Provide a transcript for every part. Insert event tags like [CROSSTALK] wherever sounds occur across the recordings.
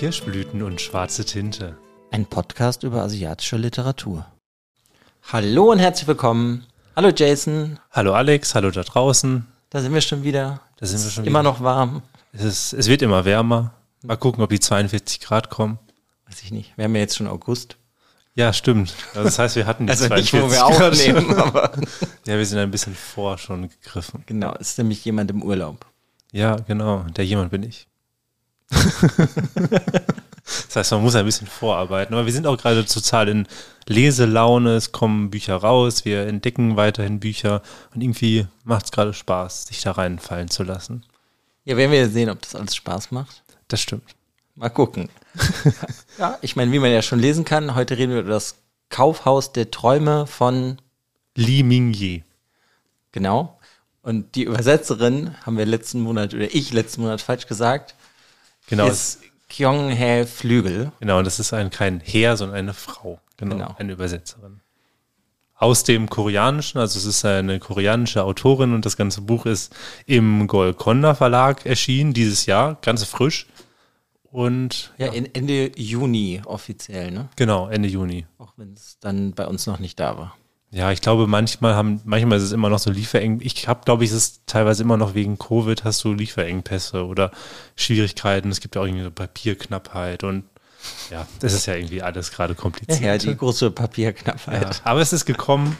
Kirschblüten und schwarze Tinte. Ein Podcast über asiatische Literatur. Hallo und herzlich willkommen. Hallo Jason. Hallo Alex, hallo da draußen. Da sind wir schon wieder. Da sind wir schon Immer wieder. noch warm. Es, ist, es wird immer wärmer. Mal gucken, ob die 42 Grad kommen. Weiß ich nicht. Wir haben ja jetzt schon August. Ja, stimmt. Also das heißt, wir hatten die Also 42 nicht, wo wir Grad. aufnehmen, [LAUGHS] aber Ja, wir sind ein bisschen vor schon gegriffen. genau, ist nämlich jemand im Urlaub. Ja, genau. Der jemand bin ich. [LAUGHS] das heißt, man muss ein bisschen vorarbeiten. Aber wir sind auch gerade total in Leselaune. Es kommen Bücher raus. Wir entdecken weiterhin Bücher. Und irgendwie macht es gerade Spaß, sich da reinfallen zu lassen. Ja, werden wir sehen, ob das alles Spaß macht. Das stimmt. Mal gucken. ja, ich meine, wie man ja schon lesen kann, heute reden wir über das Kaufhaus der Träume von, Li Mingyi. genau. Und die Übersetzerin haben wir letzten Monat, oder ich letzten Monat falsch gesagt, Genau. ist Kyung-Hae Flügel. Genau, und das ist ein, kein Herr, sondern eine Frau. Genau, Genau. eine Übersetzerin. Aus dem Koreanischen, also es ist eine koreanische Autorin und das ganze Buch ist im Golconda Verlag erschienen dieses Jahr, ganz frisch. Und Ja, in Ende Juni offiziell, ne? genau, Ende Juni. Auch wenn es dann bei uns noch nicht da war. Ja, ich glaube, manchmal haben, manchmal ist es immer noch so Liefereng. Ich habe, glaube ich, es ist teilweise immer noch wegen Covid hast du Lieferengpässe oder Schwierigkeiten. Es gibt ja auch irgendwie so Papierknappheit und ja, das ist ja irgendwie alles gerade kompliziert. Ja, die große Papierknappheit. Ja, aber es ist gekommen,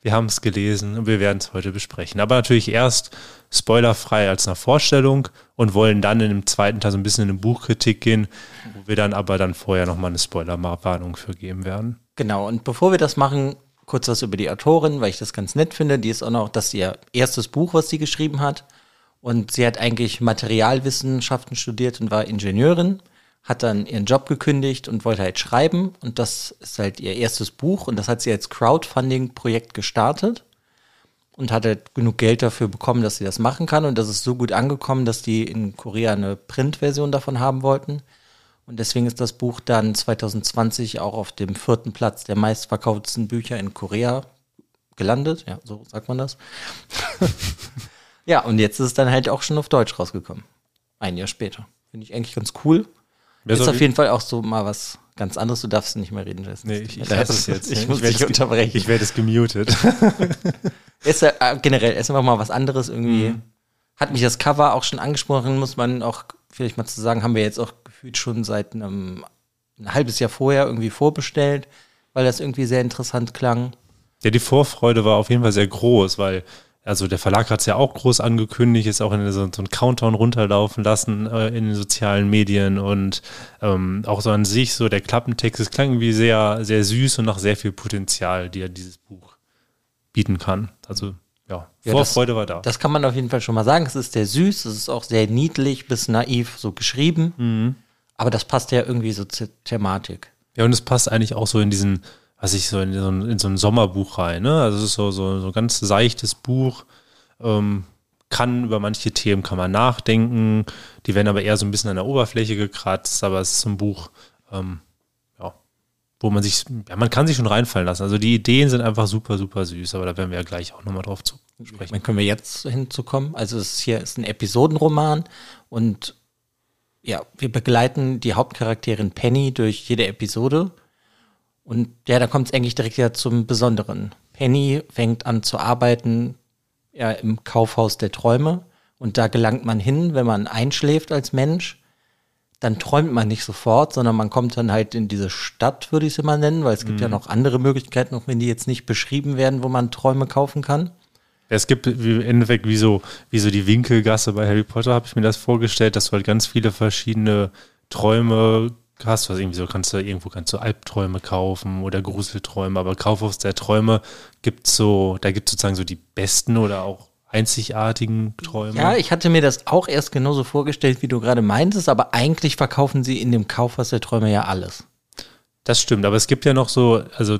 wir haben es gelesen und wir werden es heute besprechen. Aber natürlich erst spoilerfrei als eine Vorstellung und wollen dann in dem zweiten Teil so ein bisschen in eine Buchkritik gehen, wo wir dann aber dann vorher nochmal eine Spoilerwarnung für geben werden. Genau, und bevor wir das machen, kurz was über die Autorin, weil ich das ganz nett finde. Die ist auch noch, das ist ihr erstes Buch, was sie geschrieben hat. Und sie hat eigentlich Materialwissenschaften studiert und war Ingenieurin, hat dann ihren Job gekündigt und wollte halt schreiben. Und das ist halt ihr erstes Buch und das hat sie als Crowdfunding-Projekt gestartet und hat halt genug Geld dafür bekommen, dass sie das machen kann. Und das ist so gut angekommen, dass die in Korea eine Printversion davon haben wollten. Und deswegen ist das Buch dann 2020 auch auf dem vierten Platz der meistverkauftesten Bücher in Korea gelandet. Ja, so sagt man das. [LAUGHS] ja, und jetzt ist es dann halt auch schon auf Deutsch rausgekommen. Ein Jahr später. Finde ich eigentlich ganz cool. Wer ist auf jeden Fall auch so mal was ganz anderes. Du darfst nicht mehr reden, Jason. Nee, ich, ich lasse es jetzt. [LAUGHS] Ich muss werde dich unterbrechen. Ich werde es gemutet. [LAUGHS] Ist äh, generell ist einfach mal was anderes irgendwie. Mhm. Hat mich das Cover auch schon angesprochen, muss man auch vielleicht mal zu sagen, haben wir jetzt auch gefühlt schon seit einem ein halbes Jahr vorher irgendwie vorbestellt, weil das irgendwie sehr interessant klang. Ja, die Vorfreude war auf jeden Fall sehr groß, weil also der Verlag hat es ja auch groß angekündigt, ist auch in so, so einen Countdown runterlaufen lassen äh, in den sozialen Medien und ähm, auch so an sich so der Klappentext, es klang irgendwie sehr, sehr süß und nach sehr viel Potenzial, die ja dieses Buch bieten kann. Also ja, Ja, Vorfreude war da. Das kann man auf jeden Fall schon mal sagen. Es ist sehr süß, es ist auch sehr niedlich bis naiv so geschrieben. Mhm. Aber das passt ja irgendwie so zur Thematik. Ja, und es passt eigentlich auch so in diesen, was ich so in so ein, in so ein Sommerbuch rein, ne? Also es ist so, so, so ein ganz seichtes Buch, ähm, kann über manche Themen kann man nachdenken, die werden aber eher so ein bisschen an der Oberfläche gekratzt, aber es ist so ein Buch, ähm, ja, wo man sich, ja, man kann sich schon reinfallen lassen. Also die Ideen sind einfach super, super süß, aber da werden wir ja gleich auch nochmal drauf zu sprechen. Dann können wir jetzt hinzukommen. Also es ist hier ist ein Episodenroman und ja, wir begleiten die Hauptcharakterin Penny durch jede Episode. Und ja, da kommt es eigentlich direkt ja zum Besonderen. Penny fängt an zu arbeiten ja, im Kaufhaus der Träume. Und da gelangt man hin, wenn man einschläft als Mensch. Dann träumt man nicht sofort, sondern man kommt dann halt in diese Stadt, würde ich es immer nennen, weil es gibt ja noch andere Möglichkeiten, auch wenn die jetzt nicht beschrieben werden, wo man Träume kaufen kann. Es gibt wie- im Endeffekt wie so, wie so die Winkelgasse bei Harry Potter, habe ich mir das vorgestellt, dass du halt ganz viele verschiedene Träume hast. Was irgendwie so kannst du irgendwo kannst du Albträume kaufen oder Gruselträume, aber Kaufhaus der Träume gibt so, da gibt es sozusagen so die besten oder auch einzigartigen Träume. Ja, ich hatte mir das auch erst genauso vorgestellt, wie du gerade meintest, aber eigentlich verkaufen sie in dem Kaufhaus der Träume ja alles. Das stimmt, aber es gibt ja noch so, also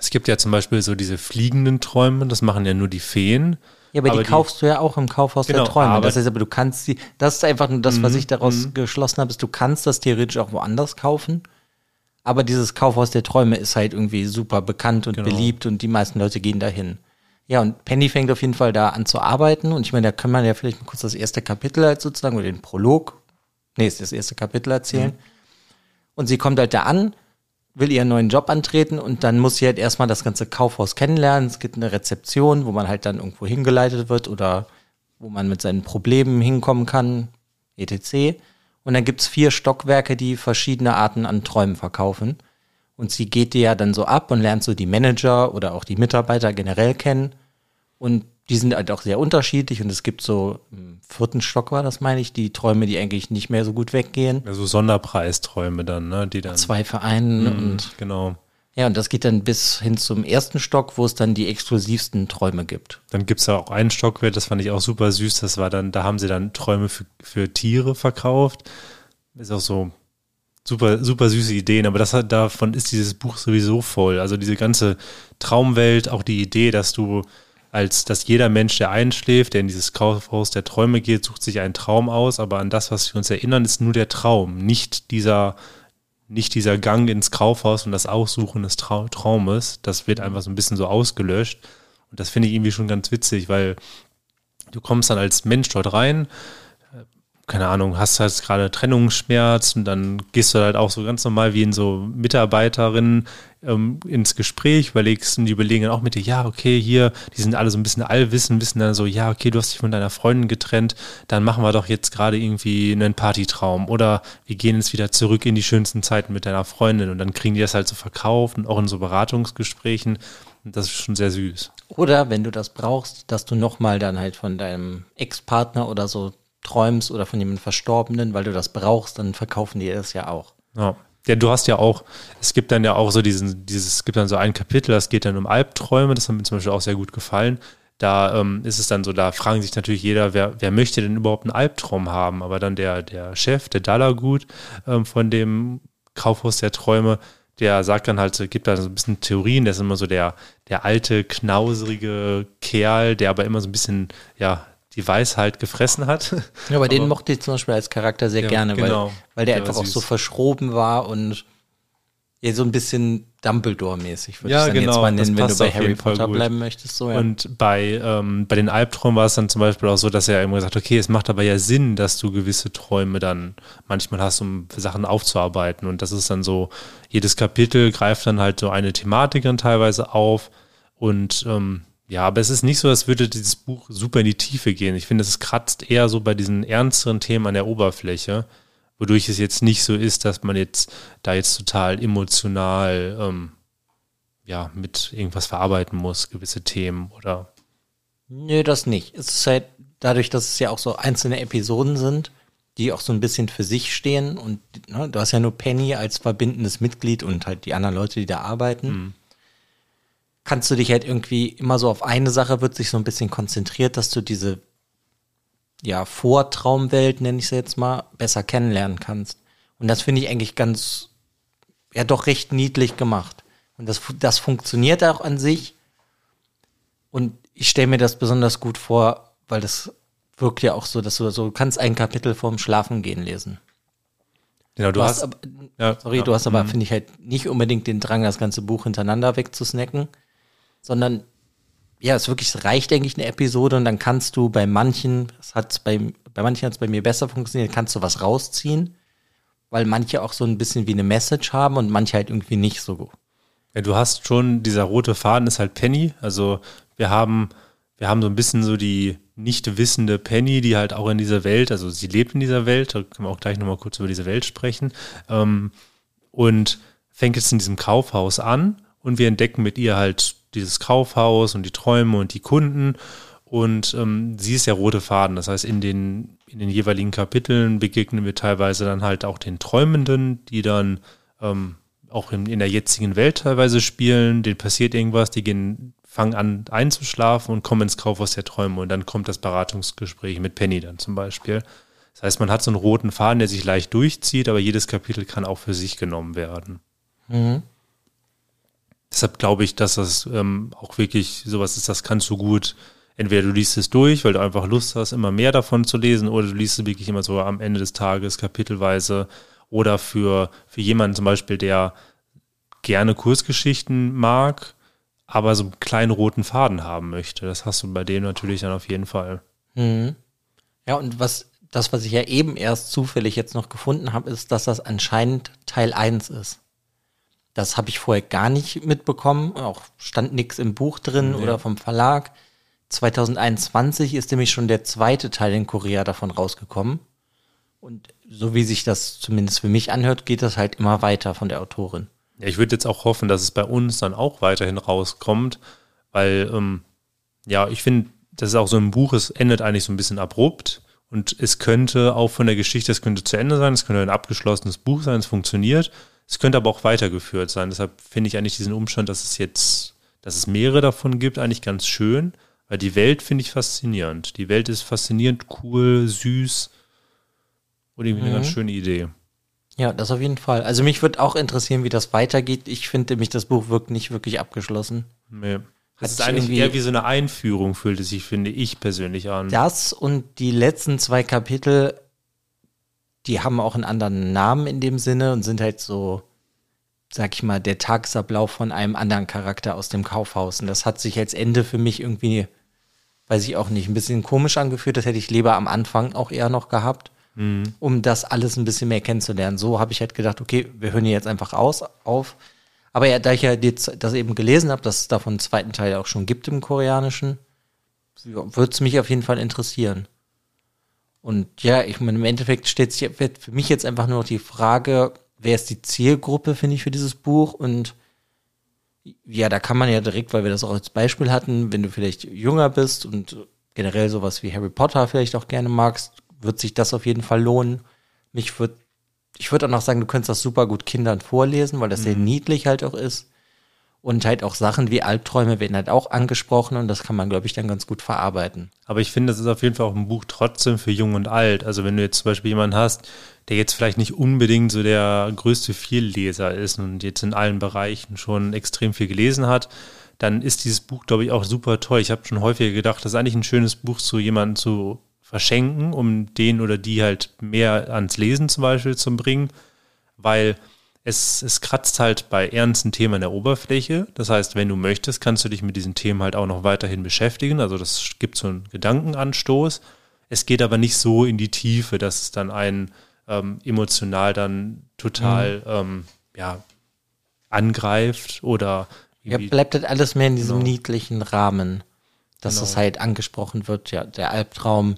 es gibt ja zum Beispiel so diese fliegenden Träume, das machen ja nur die Feen. Ja, aber, Aber die, die- kaufst du ja auch im Kaufhaus Genau, der Träume. Mhm, Das heißt aber, du kannst sie, das ist einfach nur das, was ich daraus geschlossen habe, ist, du kannst das theoretisch auch woanders kaufen. Aber dieses Kaufhaus der Träume ist halt irgendwie super bekannt und Genau. beliebt und die meisten Leute gehen dahin. Ja, und Penny fängt auf jeden Fall da an zu arbeiten. Und ich meine, da kann man ja vielleicht mal kurz das erste Kapitel halt sozusagen oder den Prolog nee, ist das erste Kapitel erzählen. Mhm. Und sie kommt halt da an, will ihren neuen Job antreten und dann muss sie halt erstmal das ganze Kaufhaus kennenlernen. Es gibt eine Rezeption, wo man halt dann irgendwo hingeleitet wird oder wo man mit seinen Problemen hinkommen kann, etc. Und dann gibt's vier Stockwerke, die verschiedene Arten an Träumen verkaufen. Und sie geht dir ja dann so ab und lernt so die Manager oder auch die Mitarbeiter generell kennen. Und die sind halt auch sehr unterschiedlich und es gibt so im vierten Stock war das, meine ich, die Träume, die eigentlich nicht mehr so gut weggehen. Also Sonderpreisträume dann, ne? Die dann. Zwei Vereinen Mhm, und genau. ja, und das geht dann bis hin zum ersten Stock, wo es dann die exklusivsten Träume gibt. Dann gibt's da auch einen Stockwerk, das fand ich auch super süß. Das war dann, da haben sie dann Träume für, für Tiere verkauft. Ist auch so super, super süße Ideen, aber das hat, davon ist dieses Buch sowieso voll. Also diese ganze Traumwelt, auch die Idee, dass du als dass jeder Mensch, der einschläft, der in dieses Kaufhaus der Träume geht, sucht sich einen Traum aus, aber an das, was wir uns erinnern, ist nur der Traum, nicht dieser, nicht dieser Gang ins Kaufhaus und das Aussuchen des Trau Traumes. Das wird einfach so ein bisschen so ausgelöscht. Und das finde ich irgendwie schon ganz witzig, weil du kommst dann als Mensch dort rein, keine Ahnung, hast halt gerade Trennungsschmerz und dann gehst du halt auch so ganz normal wie in so Mitarbeiterinnen ähm, ins Gespräch, überlegst und die überlegen dann auch mit dir, ja, okay, hier, die sind alle so ein bisschen allwissen, wissen dann so, ja, okay, du hast dich von deiner Freundin getrennt, dann machen wir doch jetzt gerade irgendwie einen Partytraum oder wir gehen jetzt wieder zurück in die schönsten Zeiten mit deiner Freundin und dann kriegen die das halt so verkauft und auch in so Beratungsgesprächen und das ist schon sehr süß. Oder wenn du das brauchst, dass du nochmal dann halt von deinem Ex-Partner oder so träumst oder von jemandem Verstorbenen, weil du das brauchst, dann verkaufen die das ja auch. Ja. Ja, du hast ja auch, es gibt dann ja auch so diesen, dieses, es gibt dann so ein Kapitel, das geht dann um Albträume, das hat mir zum Beispiel auch sehr gut gefallen. Da ähm, ist es dann so, da fragen sich natürlich jeder, wer, wer möchte denn überhaupt einen Albtraum haben? Aber dann der, der Chef, der Dallagut ähm, von dem Kaufhaus der Träume, der sagt dann halt, gibt da so ein bisschen Theorien, der ist immer so der, der alte, knauserige Kerl, der aber immer so ein bisschen, ja, die Weisheit gefressen hat. Ja, aber den mochte ich zum Beispiel als Charakter sehr Ja, gerne, genau. weil, weil der, Der einfach auch so verschroben war und ja, so ein bisschen Dumbledore-mäßig, würde Ja, ich dann genau, jetzt mal nennen, wenn du bei Harry Potter bleiben möchtest. So, ja. Und bei, ähm, bei den Albträumen war es dann zum Beispiel auch so, dass er immer gesagt hat, okay, es macht aber ja Sinn, dass du gewisse Träume dann manchmal hast, um Sachen aufzuarbeiten. Und das ist dann so, jedes Kapitel greift dann halt so eine Thematik dann teilweise auf. Und ähm, ja, aber es ist nicht so, als würde dieses Buch super in die Tiefe gehen. Ich finde, es kratzt eher so bei diesen ernsteren Themen an der Oberfläche, wodurch es jetzt nicht so ist, dass man jetzt da jetzt total emotional ähm, ja, mit irgendwas verarbeiten muss, gewisse Themen oder Nö, das nicht. Es ist halt dadurch, dass es ja auch so einzelne Episoden sind, die auch so ein bisschen für sich stehen und ne, du hast ja nur Penny als verbindendes Mitglied und halt die anderen Leute, die da arbeiten. Kannst du dich halt irgendwie immer so auf eine Sache wird sich so ein bisschen konzentriert, dass du diese ja Vortraumwelt, nenne ich sie jetzt mal, besser kennenlernen kannst. Und das finde ich eigentlich ganz ja doch recht niedlich gemacht. Und das, das funktioniert auch an sich. Und ich stelle mir das besonders gut vor, weil das wirkt ja auch so, dass du so, du kannst ein Kapitel vorm Schlafengehen lesen. Genau, du, Du hast, hast, aber, ja, sorry, ja, du hast aber, mhm. finde ich, halt nicht unbedingt den Drang, das ganze Buch hintereinander wegzusnacken, sondern ja, es wirklich, reicht eigentlich eine Episode und dann kannst du bei manchen, es hat bei, bei manchen hat es bei mir besser funktioniert, kannst du was rausziehen, weil manche auch so ein bisschen wie eine Message haben und manche halt irgendwie nicht so gut. Ja, du hast schon, dieser rote Faden ist halt Penny. Also wir haben, wir haben so ein bisschen so die nicht wissende Penny, die halt auch in dieser Welt, also sie lebt in dieser Welt, da können wir auch gleich nochmal kurz über diese Welt sprechen, ähm, und fängt jetzt in diesem Kaufhaus an und wir entdecken mit ihr halt dieses Kaufhaus und die Träume und die Kunden und ähm, sie ist der rote Faden. Das heißt, in den, in den jeweiligen Kapiteln begegnen wir teilweise dann halt auch den Träumenden, die dann ähm, auch in, in der jetzigen Welt teilweise spielen, denen passiert irgendwas, die gehen, fangen an einzuschlafen und kommen ins Kaufhaus der Träume und dann kommt das Beratungsgespräch mit Penny dann zum Beispiel. Das heißt, man hat so einen roten Faden, der sich leicht durchzieht, aber jedes Kapitel kann auch für sich genommen werden. Deshalb glaube ich, dass das ähm, auch wirklich sowas ist, das kannst du gut. Entweder du liest es durch, weil du einfach Lust hast, immer mehr davon zu lesen, oder du liest es wirklich immer so am Ende des Tages kapitelweise. Oder für, für jemanden zum Beispiel, der gerne Kurzgeschichten mag, aber so einen kleinen roten Faden haben möchte. Das hast du bei dem natürlich dann auf jeden Fall. Ja, und was das, was ich ja eben erst zufällig jetzt noch gefunden habe, ist, dass das anscheinend Teil 1 ist. Das habe ich vorher gar nicht mitbekommen. Auch stand nichts im Buch drin Nee. oder vom Verlag. 2021 ist nämlich schon der zweite Teil in Korea davon rausgekommen. Und so wie sich das zumindest für mich anhört, geht das halt immer weiter von der Autorin. Ja, ich würde jetzt auch hoffen, dass es bei uns dann auch weiterhin rauskommt, weil, ähm, ja, ich finde, das ist auch so ein Buch, es endet eigentlich so ein bisschen abrupt und es könnte auch von der Geschichte, es könnte zu Ende sein, es könnte ein abgeschlossenes Buch sein, es funktioniert, es könnte aber auch weitergeführt sein. Deshalb finde ich eigentlich diesen Umstand, dass es jetzt, dass es mehrere davon gibt, eigentlich ganz schön, weil die Welt finde ich faszinierend. Die Welt ist faszinierend, cool, süß und irgendwie eine ganz schöne Idee. Ja, das auf jeden Fall. Also mich würde auch interessieren, wie das weitergeht. Ich finde nämlich, das Buch wirkt nicht wirklich abgeschlossen. Nee. Das ist eigentlich eher wie so eine Einführung, fühlt es sich, finde ich persönlich an. Das und die letzten zwei Kapitel, die haben auch einen anderen Namen in dem Sinne und sind halt so, sag ich mal, der Tagesablauf von einem anderen Charakter aus dem Kaufhaus. Und das hat sich als Ende für mich irgendwie, weiß ich auch nicht, ein bisschen komisch angefühlt. Das hätte ich lieber am Anfang auch eher noch gehabt, um das alles ein bisschen mehr kennenzulernen. So habe ich halt gedacht, okay, wir hören hier jetzt einfach aus, auf. Aber ja, da ich ja jetzt das eben gelesen habe, dass es davon einen zweiten Teil auch schon gibt im Koreanischen, würde es mich auf jeden Fall interessieren. Und ja, ich meine, im Endeffekt stellt sich für mich jetzt einfach nur noch die Frage, wer ist die Zielgruppe, finde ich, für dieses Buch? Und ja, da kann man ja direkt, weil wir das auch als Beispiel hatten, wenn du vielleicht jünger bist und generell sowas wie Harry Potter vielleicht auch gerne magst, wird sich das auf jeden Fall lohnen. Mich würde, ich würde auch noch sagen, du könntest das super gut Kindern vorlesen, weil das sehr niedlich halt auch ist. Und halt auch Sachen wie Albträume werden halt auch angesprochen und das kann man, glaube ich, dann ganz gut verarbeiten. Aber ich finde, das ist auf jeden Fall auch ein Buch trotzdem für Jung und Alt. Also wenn du jetzt zum Beispiel jemanden hast, der jetzt vielleicht nicht unbedingt so der größte Vielleser ist und jetzt in allen Bereichen schon extrem viel gelesen hat, dann ist dieses Buch, glaube ich, auch super toll. Ich habe schon häufiger gedacht, das ist eigentlich ein schönes Buch zu jemandem zu verschenken, um den oder die halt mehr ans Lesen zum Beispiel zu bringen, weil es, es kratzt halt bei ernsten Themen an der Oberfläche. Das heißt, wenn du möchtest, kannst du dich mit diesen Themen halt auch noch weiterhin beschäftigen. Also das gibt so einen Gedankenanstoß. Es geht aber nicht so in die Tiefe, dass es dann einen ähm, emotional dann total ähm, ja, angreift oder Ja, bleibt halt alles mehr in diesem Genau. niedlichen Rahmen, dass Genau. das halt angesprochen wird, ja, der Albtraum.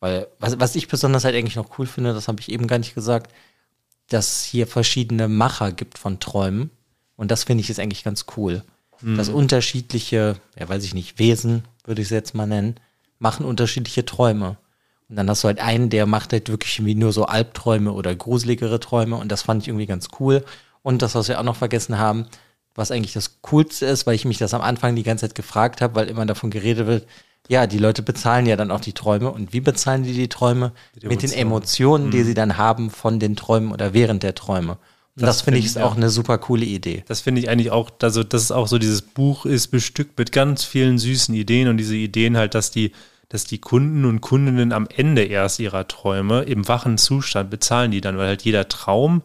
Weil, was, was ich besonders halt eigentlich noch cool finde, das habe ich eben gar nicht gesagt, dass hier verschiedene Macher gibt von Träumen. Und das finde ich ist eigentlich ganz cool. Dass unterschiedliche, ja weiß ich nicht, Wesen, würde ich es jetzt mal nennen, machen unterschiedliche Träume. Und dann hast du halt einen, der macht halt wirklich wie nur so Albträume oder gruseligere Träume. Und das fand ich irgendwie ganz cool. Und das, was wir auch noch vergessen haben, was eigentlich das Coolste ist, weil ich mich das am Anfang die ganze Zeit gefragt habe, weil immer davon geredet wird, ja, die Leute bezahlen ja dann auch die Träume. Und wie bezahlen die die Träume? Mit Mit den Emotionen. Emotionen, die sie dann haben von den Träumen oder während der Träume. Und das, Das finde ich find- ist auch eine super coole Idee. Das finde ich eigentlich auch, also das ist auch so, dieses Buch ist bestückt mit ganz vielen süßen Ideen und diese Ideen halt, dass die, dass die Kunden und Kundinnen am Ende erst ihrer Träume im wachen Zustand bezahlen die dann, weil halt jeder Traum,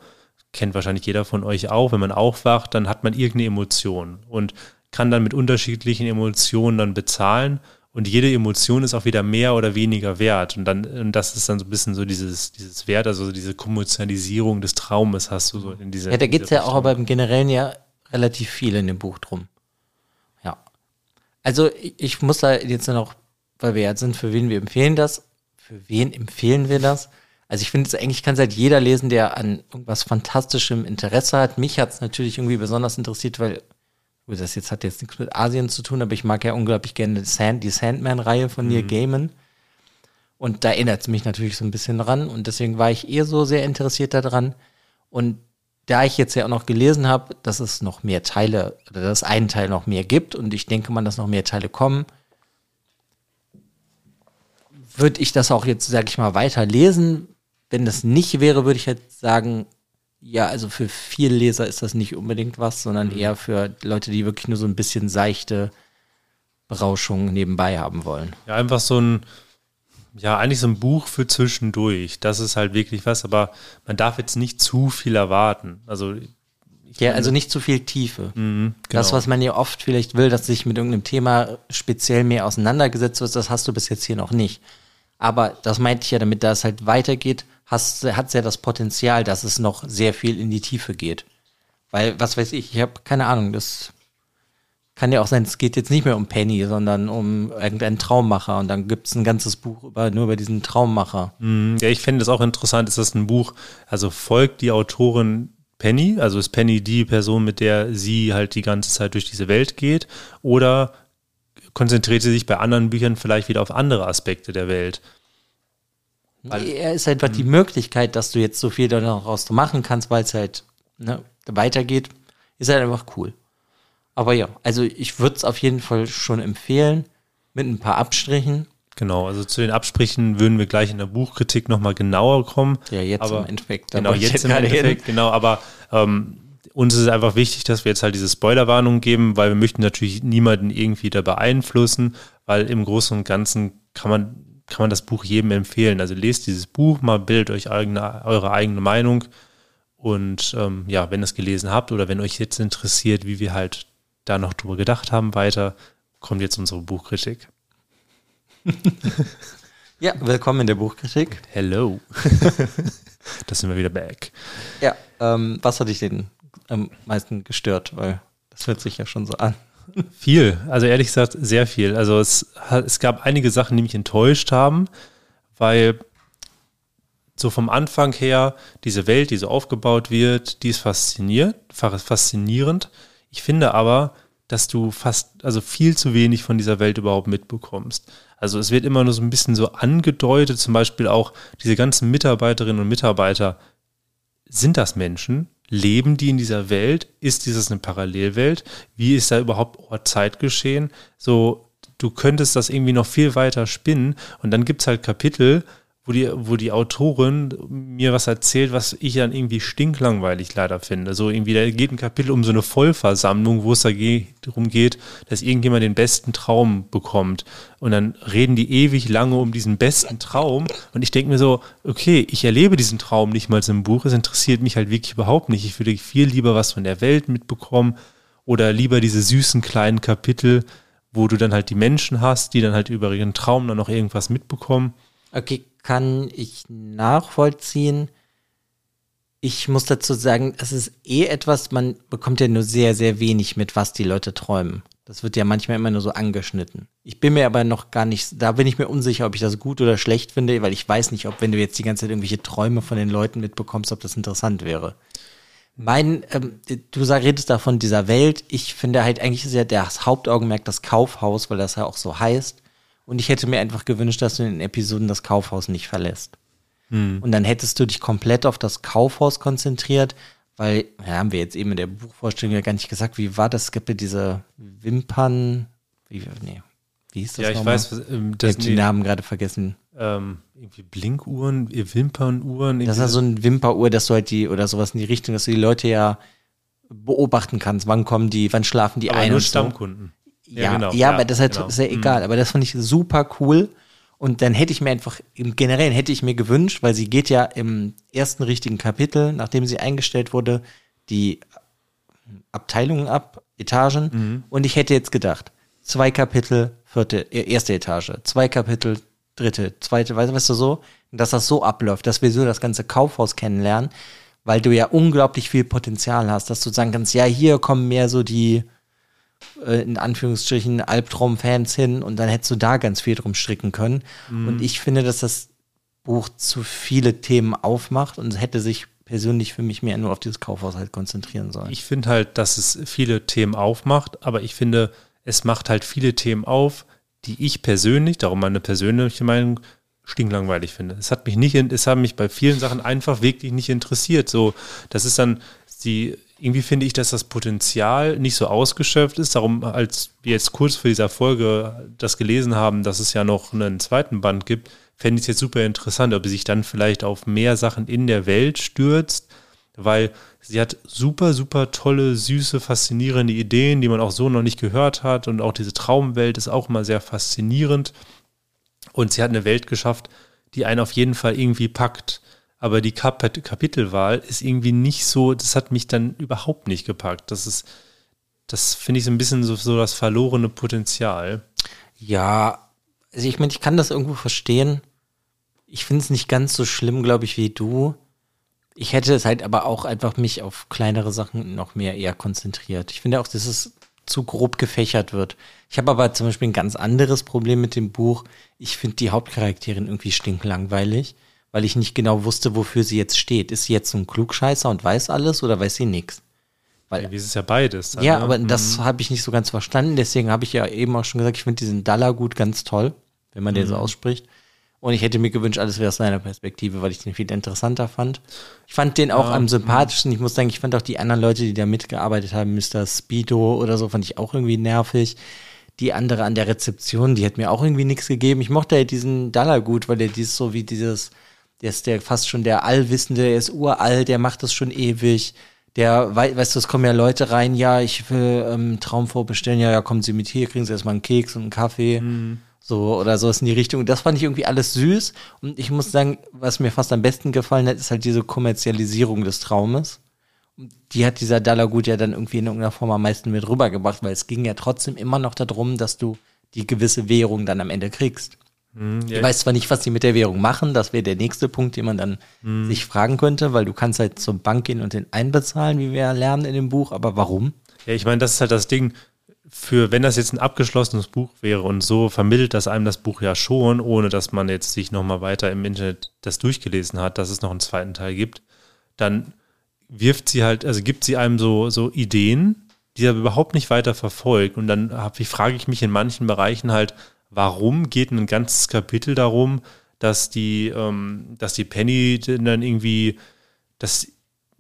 kennt wahrscheinlich jeder von euch auch, wenn man aufwacht, dann hat man irgendeine Emotion und kann dann mit unterschiedlichen Emotionen dann bezahlen und jede Emotion ist auch wieder mehr oder weniger wert und dann, und das ist dann so ein bisschen so dieses, dieses Wert, also diese Kommerzialisierung des Traumes hast du so in dieser Ja, da geht's dieser ja auch aber im Generellen ja relativ viel in dem Buch drum. Ja. Also ich, ich muss da jetzt noch, weil wir jetzt sind, für wen wir empfehlen das, für wen empfehlen wir das? Also ich finde es eigentlich kann es halt jeder lesen, der an irgendwas fantastischem Interesse hat. Mich hat es natürlich irgendwie besonders interessiert, weil gut, das jetzt hat jetzt nichts mit Asien zu tun, aber ich mag ja unglaublich gerne Sand, die Sandman-Reihe von Neil Gaiman. Und da erinnert es mich natürlich so ein bisschen dran. Und deswegen war ich eher so sehr interessiert daran. Und da ich jetzt ja auch noch gelesen habe, dass es noch mehr Teile, oder dass es einen Teil noch mehr gibt und ich denke mal, dass noch mehr Teile kommen, würde ich das auch jetzt, sag ich mal, weiter lesen. Wenn das nicht wäre, würde ich halt sagen, ja, also für viele Leser ist das nicht unbedingt was, sondern eher für Leute, die wirklich nur so ein bisschen seichte Berauschung nebenbei haben wollen. Ja, einfach so ein, ja, eigentlich so ein Buch für zwischendurch. Das ist halt wirklich was, aber man darf jetzt nicht zu viel erwarten. Also, Ja, also nicht zu viel Tiefe. Mhm, Das, genau. was man ja oft vielleicht will, dass sich mit irgendeinem Thema speziell mehr auseinandergesetzt wird, das hast du bis jetzt hier noch nicht. Aber das meinte ich ja, damit das halt weitergeht, hat es ja das Potenzial, dass es noch sehr viel in die Tiefe geht. Weil, was weiß ich, ich habe keine Ahnung, das kann ja auch sein, es geht jetzt nicht mehr um Penny, sondern um irgendeinen Traummacher. Und dann gibt es ein ganzes Buch über, nur über diesen Traummacher. Mhm. Ja, ich finde das auch interessant. Ist das ein Buch, also folgt die Autorin Penny, also ist Penny die Person, mit der sie halt die ganze Zeit durch diese Welt geht, oder konzentriert sie sich bei anderen Büchern vielleicht wieder auf andere Aspekte der Welt? Weil, er ist einfach die Möglichkeit, dass du jetzt so viel daraus machen kannst, weil es halt ne, weitergeht, ist halt einfach cool. Aber ja, also ich würde es auf jeden Fall schon empfehlen, mit ein paar Abstrichen. Genau, also zu den Absprechen würden wir gleich in der Buchkritik nochmal genauer kommen. Ja, jetzt aber, im Endeffekt. Genau, jetzt im Endeffekt, hin. genau, aber ähm, uns ist es einfach wichtig, dass wir jetzt halt diese Spoilerwarnung geben, weil wir möchten natürlich niemanden irgendwie da beeinflussen, weil im Großen und Ganzen kann man, kann man das Buch jedem empfehlen. Also lest dieses Buch mal, bildet euch eigene, eure eigene Meinung. Und ähm, ja, wenn ihr es gelesen habt oder wenn euch jetzt interessiert, wie wir halt da noch drüber gedacht haben weiter, kommt jetzt unsere Buchkritik. [LAUGHS] ja, willkommen in der Buchkritik. Hello. [LAUGHS] das sind wir wieder back. Ja, ähm, was hat dich denn am meisten gestört? Weil das hört sich ja schon so an. Viel, also ehrlich gesagt sehr viel. Also es, es gab einige Sachen, die mich enttäuscht haben, weil so vom Anfang her diese Welt, die so aufgebaut wird, die ist fasziniert, faszinierend. Ich finde aber, dass du fast, also viel zu wenig von dieser Welt überhaupt mitbekommst. Also es wird immer nur so ein bisschen so angedeutet, zum Beispiel auch diese ganzen Mitarbeiterinnen und Mitarbeiter, sind das Menschen? Leben die in dieser Welt? Ist dieses eine Parallelwelt? Wie ist da überhaupt Ort-Zeit geschehen? So, du könntest das irgendwie noch viel weiter spinnen und dann gibt es halt Kapitel, wo die, wo die Autorin mir was erzählt, was ich dann irgendwie stinklangweilig leider finde. So irgendwie, da geht ein Kapitel um so eine Vollversammlung, wo es darum geht, dass irgendjemand den besten Traum bekommt. Und dann reden die ewig lange um diesen besten Traum. Und ich denke mir so, okay, ich erlebe diesen Traum nicht mal im Buch. Es interessiert mich halt wirklich überhaupt nicht. Ich würde viel lieber was von der Welt mitbekommen oder lieber diese süßen kleinen Kapitel, wo du dann halt die Menschen hast, die dann halt über ihren Traum dann noch irgendwas mitbekommen. Okay, kann ich nachvollziehen. Ich muss dazu sagen, es ist eh etwas, man bekommt ja nur sehr, sehr wenig mit, was die Leute träumen. Das wird ja manchmal immer nur so angeschnitten. Ich bin mir aber noch gar nicht, da bin ich mir unsicher, ob ich das gut oder schlecht finde, weil ich weiß nicht, ob wenn du jetzt die ganze Zeit irgendwelche Träume von den Leuten mitbekommst, ob das interessant wäre. Mein, ähm, du sag, redest da von dieser Welt. Ich finde halt eigentlich ist ja das Hauptaugenmerk das Kaufhaus, weil das ja auch so heißt. Und ich hätte mir einfach gewünscht, dass du in den Episoden das Kaufhaus nicht verlässt. Hm. Und dann hättest du dich komplett auf das Kaufhaus konzentriert, weil, ja, haben wir jetzt eben in der Buchvorstellung ja gar nicht gesagt, wie war das? Es gibt ja diese Wimpern, wie, nee, wie hieß das Ja, ich nochmal? weiß, ähm, das ich habe den Namen gerade vergessen. Ähm, irgendwie Blinkuhren, Wimpernuhren. Das ist ja so ein Wimperuhr, dass du halt die, oder sowas in die Richtung, dass du die Leute ja beobachten kannst. Wann kommen die, wann schlafen die Aber ein? Nur Stammkunden. Ja, ja, genau, ja, aber das halt, genau. ist ja mhm. egal. Mhm. Aber das fand ich super cool. Und dann hätte ich mir einfach, im Generellen hätte ich mir gewünscht, weil sie geht ja im ersten richtigen Kapitel, nachdem sie eingestellt wurde, die Abteilungen ab, Etagen. Mhm. Und ich hätte jetzt gedacht, zwei Kapitel, vierte, äh, erste Etage, zwei Kapitel, dritte, zweite, weißt, weißt du so, dass das so abläuft, dass wir so das ganze Kaufhaus kennenlernen, weil du ja unglaublich viel Potenzial hast, dass du sagen kannst, ja, hier kommen mehr so die in Anführungsstrichen Albtraum-Fans hin und dann hättest du da ganz viel drum stricken können. Mhm. Und ich finde, dass das Buch zu viele Themen aufmacht und hätte sich persönlich für mich mehr nur auf dieses Kaufhaus halt konzentrieren sollen. Ich finde halt, dass es viele Themen aufmacht, aber ich finde, es macht halt viele Themen auf, die ich persönlich, darum meine persönliche Meinung, stinklangweilig finde. Es hat mich nicht, es haben mich bei vielen Sachen einfach wirklich nicht interessiert. So, das ist dann die irgendwie finde ich, dass das Potenzial nicht so ausgeschöpft ist. Darum, als wir jetzt kurz vor dieser Folge das gelesen haben, dass es ja noch einen zweiten Band gibt, fände ich es jetzt super interessant, ob sie sich dann vielleicht auf mehr Sachen in der Welt stürzt, weil sie hat super, super tolle, süße, faszinierende Ideen, die man auch so noch nicht gehört hat. Und auch diese Traumwelt ist auch immer sehr faszinierend. Und sie hat eine Welt geschafft, die einen auf jeden Fall irgendwie packt aber die Kap Kapitelwahl ist irgendwie nicht so, das hat mich dann überhaupt nicht gepackt. Das ist, das finde ich so ein bisschen so, so das verlorene Potenzial. Ja, also ich meine, ich kann das irgendwo verstehen, Ich finde es nicht ganz so schlimm, glaube ich, wie du. Ich hätte es halt aber auch einfach mich auf kleinere Sachen noch mehr eher konzentriert. Ich finde auch, dass es zu grob gefächert wird. Ich habe aber zum Beispiel ein ganz anderes Problem mit dem Buch. Ich finde die Hauptcharakterin irgendwie stinklangweilig, weil ich nicht genau wusste, wofür sie jetzt steht. Ist sie jetzt so ein Klugscheißer und weiß alles oder weiß sie nichts? Weil, ja, wie ist es ja beides. Dann, ja, ne? aber mhm. das habe ich nicht so ganz verstanden. Deswegen habe ich ja eben auch schon gesagt, ich finde diesen Dollar gut ganz toll, wenn man mhm. den so ausspricht. Und ich hätte mir gewünscht, alles wäre aus seiner Perspektive, weil ich den viel interessanter fand. Ich fand den auch ja, am sympathischsten. Ich muss sagen, ich fand auch die anderen Leute, die da mitgearbeitet haben, Mr. Speedo oder so, fand ich auch irgendwie nervig. Die andere an der Rezeption, die hat mir auch irgendwie nichts gegeben. Ich mochte halt diesen Dollar gut, weil der dieses so wie dieses, der ist der fast schon der Allwissende, der ist uralt, der macht das schon ewig. Der, weißt du, es kommen ja Leute rein, ja, ich will ähm, Traum vorbestellen, ja, ja, kommen Sie mit hier, kriegen Sie erstmal einen Keks und einen Kaffee. Mhm so oder so ist in die Richtung. Das fand ich irgendwie alles süß. Und ich muss sagen, was mir fast am besten gefallen hat, ist halt diese Kommerzialisierung des Traumes. Und die hat dieser Dalagut ja dann irgendwie in irgendeiner Form am meisten mit rübergebracht, weil es ging ja trotzdem immer noch darum, dass du die gewisse Währung dann am Ende kriegst. Ja. Ich weiß zwar nicht, was die mit der Währung machen, das wäre der nächste Punkt, den man dann mhm. sich fragen könnte, weil du kannst halt zur Bank gehen und den einbezahlen, wie wir lernen in dem Buch, aber warum? Ja, ich meine, das ist halt das Ding für, wenn das jetzt ein abgeschlossenes Buch wäre und so vermittelt das einem das Buch ja schon, ohne dass man jetzt sich nochmal weiter im Internet das durchgelesen hat, dass es noch einen zweiten Teil gibt, dann wirft sie halt, also gibt sie einem so, so Ideen, die er überhaupt nicht weiter verfolgt. Und dann hab, frage ich mich in manchen Bereichen halt, warum geht ein ganzes Kapitel darum, dass die, ähm, dass die Penny dann irgendwie, dass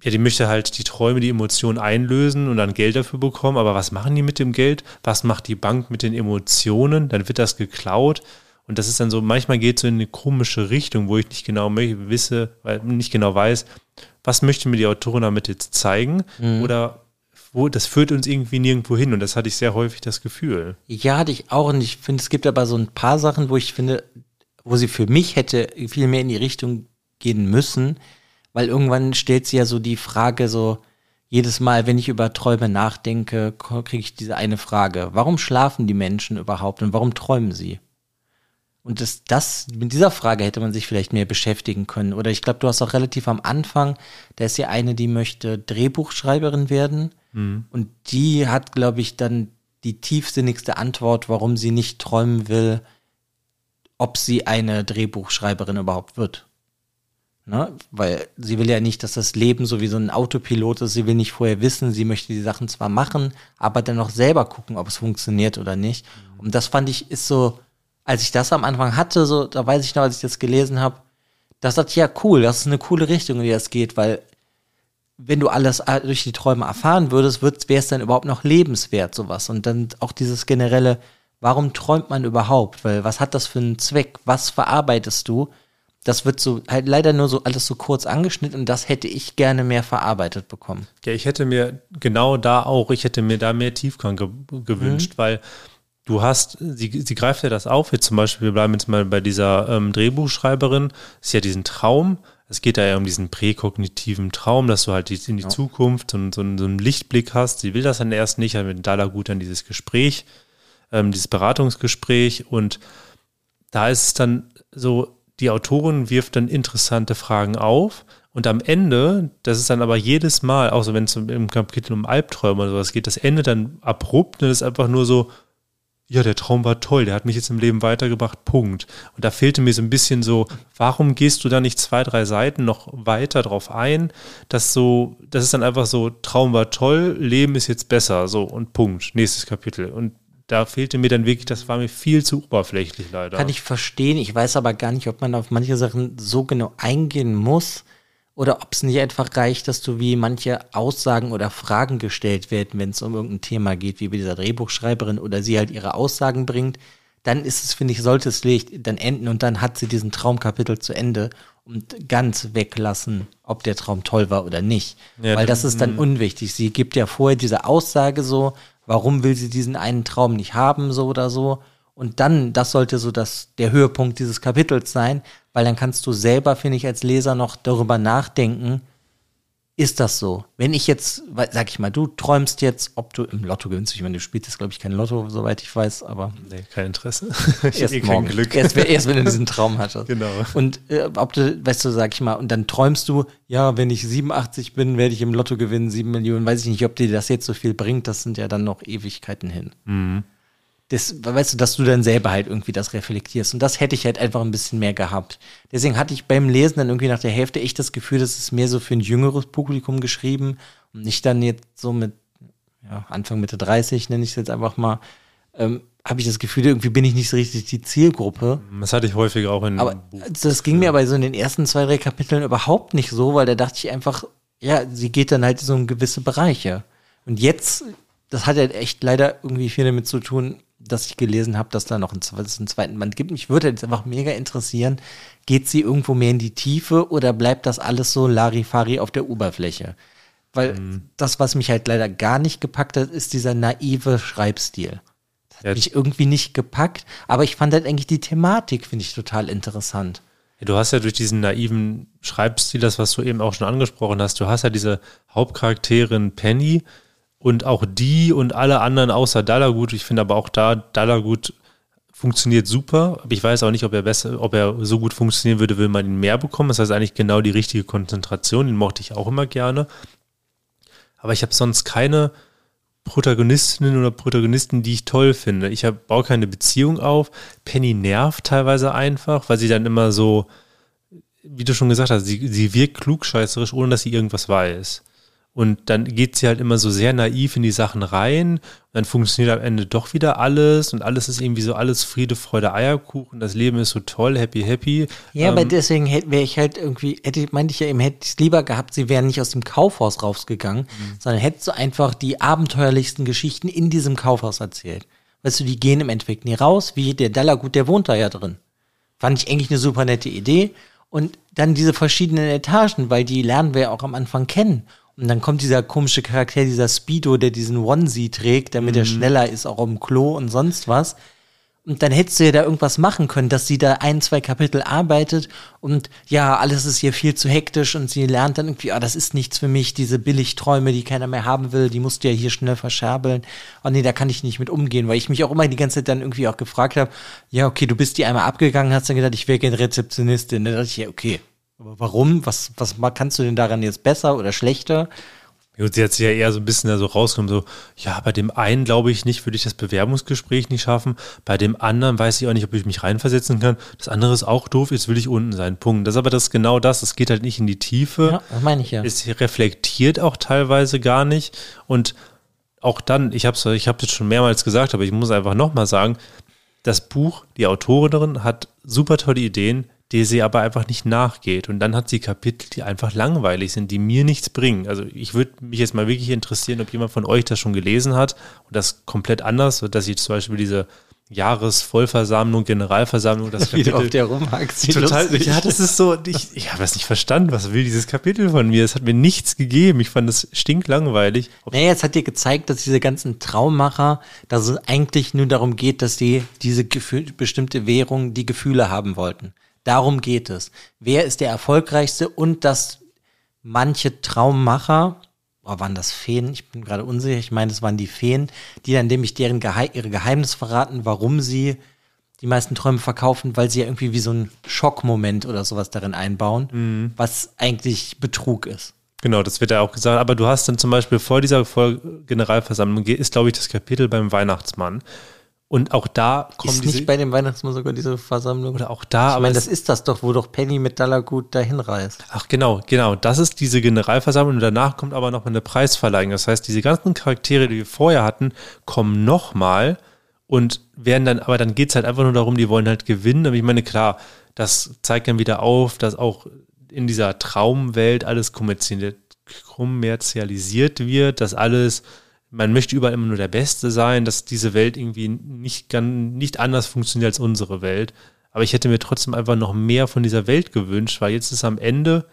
ja, die möchte halt die Träume, die Emotionen einlösen und dann Geld dafür bekommen. Aber was machen die mit dem Geld? Was macht die Bank mit den Emotionen? Dann wird das geklaut. Und das ist dann so, manchmal geht es so in eine komische Richtung, wo ich nicht genau wisse, weil nicht genau weiß, was möchte mir die Autorin damit jetzt zeigen? Mhm. Oder wo, das führt uns irgendwie nirgendwo hin. Und das hatte ich sehr häufig das Gefühl. Ja, hatte ich auch. Und ich finde, es gibt aber so ein paar Sachen, wo ich finde, wo sie für mich hätte viel mehr in die Richtung gehen müssen weil irgendwann stellt sie ja so die Frage so, jedes Mal, wenn ich über Träume nachdenke, kriege ich diese eine Frage. Warum schlafen die Menschen überhaupt und warum träumen sie? Und das, das, mit dieser Frage hätte man sich vielleicht mehr beschäftigen können. Oder ich glaube, du hast auch relativ am Anfang, da ist ja eine, die möchte Drehbuchschreiberin werden. Mhm. Und die hat, glaube ich, dann die tiefsinnigste Antwort, warum sie nicht träumen will, ob sie eine Drehbuchschreiberin überhaupt wird. Ne? Weil sie will ja nicht, dass das Leben so wie so ein Autopilot ist. Sie will nicht vorher wissen, sie möchte die Sachen zwar machen, aber dann noch selber gucken, ob es funktioniert oder nicht. Und das fand ich, ist so, als ich das am Anfang hatte, so, da weiß ich noch, als ich das gelesen habe, das dachte ich, ja cool, das ist eine coole Richtung, in die das geht, weil wenn du alles durch die Träume erfahren würdest, wäre es dann überhaupt noch lebenswert, sowas. Und dann auch dieses generelle, warum träumt man überhaupt? Weil was hat das für einen Zweck? Was verarbeitest du? das wird so halt leider nur so alles so kurz angeschnitten und das hätte ich gerne mehr verarbeitet bekommen. Ja, ich hätte mir genau da auch, ich hätte mir da mehr Tiefgang ge gewünscht, mhm. weil du hast, sie, sie greift ja das auf, jetzt zum Beispiel, wir bleiben jetzt mal bei dieser ähm, Drehbuchschreiberin, ist ja diesen Traum, es geht da ja um diesen präkognitiven Traum, dass du halt in die ja. Zukunft und so, so, einen Lichtblick hast. Sie will das dann erst nicht, hat mit Dala gut an dieses Gespräch, ähm, dieses Beratungsgespräch und da ist es dann so, die Autorin wirft dann interessante Fragen auf und am Ende, das ist dann aber jedes Mal, auch so wenn es im Kapitel um Albträume oder sowas geht, das Ende dann abrupt und das ist einfach nur so, ja, der Traum war toll, der hat mich jetzt im Leben weitergebracht, Punkt. Und da fehlte mir so ein bisschen so, warum gehst du da nicht zwei, drei Seiten noch weiter drauf ein, dass so, das ist dann einfach so, Traum war toll, Leben ist jetzt besser, so und Punkt, nächstes Kapitel. Und da fehlte mir dann wirklich, das war mir viel zu oberflächlich leider. Kann ich verstehen. Ich weiß aber gar nicht, ob man auf manche Sachen so genau eingehen muss oder ob es nicht einfach reicht, dass du wie manche Aussagen oder Fragen gestellt werden, wenn es um irgendein Thema geht, wie bei dieser Drehbuchschreiberin oder sie halt ihre Aussagen bringt. Dann ist es, finde ich, sollte es dann enden und dann hat sie diesen Traumkapitel zu Ende und ganz weglassen, ob der Traum toll war oder nicht. Ja, Weil das ist dann mhm. unwichtig. Sie gibt ja vorher diese Aussage so, Warum will sie diesen einen Traum nicht haben, so oder so? Und dann, das sollte so das, der Höhepunkt dieses Kapitels sein, weil dann kannst du selber, finde ich, als Leser noch darüber nachdenken, ist das so? Wenn ich jetzt, sag ich mal, du träumst jetzt, ob du im Lotto gewinnst. Ich meine, du spielst jetzt, glaube ich, kein Lotto, soweit ich weiß, aber Nee, kein Interesse. [LAUGHS] ich erst eh morgen. kein Glück. Erst, erst wenn du diesen Traum hattest. [LAUGHS] Genau. Und äh, ob du, weißt du, sag ich mal, und dann träumst du, ja, wenn ich 87 bin, werde ich im Lotto gewinnen, 7 Millionen. Weiß ich nicht, ob dir das jetzt so viel bringt. Das sind ja dann noch Ewigkeiten hin. Mhm. Das, weißt du, dass du dann selber halt irgendwie das reflektierst. Und das hätte ich halt einfach ein bisschen mehr gehabt. Deswegen hatte ich beim Lesen dann irgendwie nach der Hälfte echt das Gefühl, das ist mehr so für ein jüngeres Publikum geschrieben und nicht dann jetzt so mit ja, Anfang Mitte 30, nenne ich es jetzt einfach mal, ähm, habe ich das Gefühl, irgendwie bin ich nicht so richtig die Zielgruppe. Das hatte ich häufiger auch in Aber das ging mir aber so in den ersten zwei, drei Kapiteln überhaupt nicht so, weil da dachte ich einfach, ja, sie geht dann halt so in gewisse Bereiche. Und jetzt, das hat halt echt leider irgendwie viel damit zu tun, dass ich gelesen habe, dass da noch einen, zweiten Band gibt. Mich würde jetzt einfach mega interessieren, geht sie irgendwo mehr in die Tiefe oder bleibt das alles so Larifari auf der Oberfläche? Weil das, was mich halt leider gar nicht gepackt hat, ist dieser naive Schreibstil. Das hat Ja. mich irgendwie nicht gepackt, aber ich fand halt eigentlich die Thematik, finde ich total interessant. Du hast ja durch diesen naiven Schreibstil, das, was du eben auch schon angesprochen hast, du hast ja diese Hauptcharakterin Penny und auch die und alle anderen außer Dalagut. Ich finde aber auch da, Dalagut funktioniert super. Ich weiß auch nicht, ob er besser, ob er so gut funktionieren würde, will man ihn mehr bekommen. Das heißt eigentlich genau die richtige Konzentration. Den mochte ich auch immer gerne. Aber ich habe sonst keine Protagonistinnen oder Protagonisten, die ich toll finde. Ich hab, baue keine Beziehung auf. Penny nervt teilweise einfach, weil sie dann immer so, wie du schon gesagt hast, sie, sie wirkt klugscheißerisch, ohne dass sie irgendwas weiß. Und dann geht sie halt immer so sehr naiv in die Sachen rein. Und dann funktioniert am Ende doch wieder alles. Und alles ist irgendwie so alles Friede, Freude, Eierkuchen. Das Leben ist so toll, happy, happy. Ja, aber Ähm, deswegen wäre ich halt irgendwie, hätte, meinte ich ja eben, hätte ich es lieber gehabt, sie wären nicht aus dem Kaufhaus rausgegangen, sondern hättest du einfach die abenteuerlichsten Geschichten in diesem Kaufhaus erzählt. Weißt du, die gehen im Endeffekt nie raus, wie der Dallagut, der wohnt da ja drin. Fand ich eigentlich eine super nette Idee. Und dann diese verschiedenen Etagen, weil die lernen wir ja auch am Anfang kennen. Und dann kommt dieser komische Charakter, dieser Speedo, der diesen Onesie trägt, damit er schneller ist, auch im Klo und sonst was. Und dann hättest du ja da irgendwas machen können, dass sie da ein, zwei Kapitel arbeitet und ja, alles ist hier viel zu hektisch und sie lernt dann irgendwie, ah, das ist nichts für mich, diese Billigträume, die keiner mehr haben will, die musst du ja hier schnell verscherbeln. Oh nee, da kann ich nicht mit umgehen, weil ich mich auch immer die ganze Zeit dann irgendwie auch gefragt habe, ja, okay, du bist die einmal abgegangen, hast dann gedacht, ich wäre gerne Rezeptionistin. Dann dachte ich, ja, okay, aber warum? Was, was kannst du denn daran jetzt besser oder schlechter? Gut, sie hat sich ja eher so ein bisschen da so rausgenommen, so, ja, bei dem einen glaube ich nicht, würde ich das Bewerbungsgespräch nicht schaffen. Bei dem anderen weiß ich auch nicht, ob ich mich reinversetzen kann. Das andere ist auch doof, jetzt will ich unten sein. Punkt. Das ist aber das genau das. Es geht halt nicht in die Tiefe. Ja, das meine ich ja. Es reflektiert auch teilweise gar nicht. Und auch dann, ich habe es ich hab's jetzt schon mehrmals gesagt, aber ich muss einfach nochmal sagen, das Buch, die Autorin hat super tolle Ideen, die sie aber einfach nicht nachgeht. Und dann hat sie Kapitel, die einfach langweilig sind, die mir nichts bringen. Also ich würde mich jetzt mal wirklich interessieren, ob jemand von euch das schon gelesen hat und das komplett anders, dass ich zum Beispiel diese Jahresvollversammlung, Generalversammlung, das [LAUGHS] Wieder auf Kapitel der rumhackt, sie total, lustig. [LAUGHS] ja, das ist so, ich, ich habe das nicht verstanden. Was will dieses Kapitel von mir? Es hat mir nichts gegeben. Ich fand das stinklangweilig. Ob- Naja, es hat dir gezeigt, dass diese ganzen Traummacher, dass es eigentlich nur darum geht, dass die diese Gefühl, bestimmte Währung die Gefühle haben wollten. Darum geht es. Wer ist der erfolgreichste und dass manche Traummacher, oh, waren das Feen? Ich bin gerade unsicher. Ich meine, es waren die Feen, die dann nämlich deren Geheim, ihre Geheimnisse verraten, warum sie die meisten Träume verkaufen, weil sie ja irgendwie wie so einen Schockmoment oder sowas darin einbauen, was eigentlich Betrug ist. Genau, das wird ja auch gesagt. Aber du hast dann zum Beispiel vor dieser Generalversammlung ge- ist, glaube ich, das Kapitel beim Weihnachtsmann. Und auch da kommen Ist diese, nicht bei dem Weihnachtsmann sogar diese Versammlung? oder auch da, ich aber meine, es- das ist das doch, wo doch Penny mit Dallagut dahin reist. Ach genau, genau. Das ist diese Generalversammlung und danach kommt aber noch eine Preisverleihung. Das heißt, diese ganzen Charaktere, die wir vorher hatten, kommen nochmal und werden dann, aber dann geht's halt einfach nur darum, die wollen halt gewinnen. Aber ich meine, klar, das zeigt dann wieder auf, dass auch in dieser Traumwelt alles kommerzialisiert, kommerzialisiert wird, dass alles, man möchte überall immer nur der Beste sein, dass diese Welt irgendwie nicht, nicht anders funktioniert als unsere Welt. Aber ich hätte mir trotzdem einfach noch mehr von dieser Welt gewünscht, weil jetzt ist am Ende,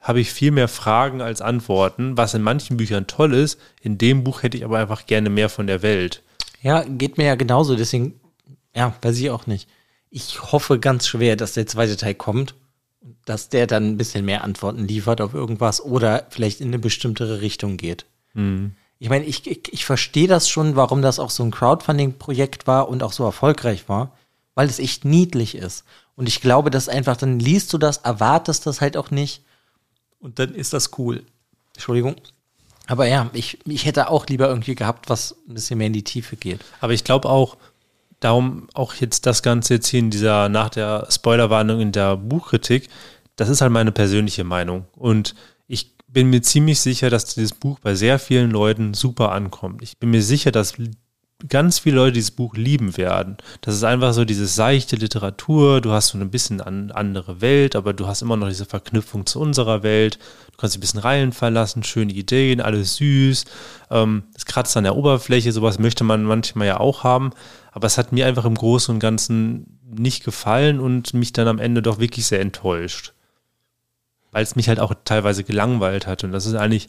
habe ich viel mehr Fragen als Antworten, was in manchen Büchern toll ist. In dem Buch hätte ich aber einfach gerne mehr von der Welt. Ja, geht mir ja genauso, deswegen, ja, weiß ich auch nicht. Ich hoffe ganz schwer, dass der zweite Teil kommt. dass der dann ein bisschen mehr Antworten liefert auf irgendwas oder vielleicht in eine bestimmtere Richtung geht. Mhm. Ich meine, ich, ich, ich verstehe das schon, warum das auch so ein Crowdfunding-Projekt war und auch so erfolgreich war, weil es echt niedlich ist. Und ich glaube, dass einfach, dann liest du das, erwartest das halt auch nicht und dann ist das cool. Entschuldigung. Aber ja, ich, ich hätte auch lieber irgendwie gehabt, was ein bisschen mehr in die Tiefe geht. Aber ich glaube auch, darum auch jetzt das Ganze jetzt hier in dieser, nach der Spoilerwarnung in der Buchkritik, das ist halt meine persönliche Meinung. Und bin mir ziemlich sicher, dass dieses Buch bei sehr vielen Leuten super ankommt. Ich bin mir sicher, dass ganz viele Leute dieses Buch lieben werden. Das ist einfach so diese seichte Literatur, du hast so ein bisschen an andere Welt, aber du hast immer noch diese Verknüpfung zu unserer Welt. Du kannst ein bisschen Reilen verlassen, schöne Ideen, alles süß. Ähm, es kratzt an der Oberfläche, sowas möchte man manchmal ja auch haben. Aber es hat mir einfach im Großen und Ganzen nicht gefallen und mich dann am Ende doch wirklich sehr enttäuscht. Weil es mich halt auch teilweise gelangweilt hat. Und das ist eigentlich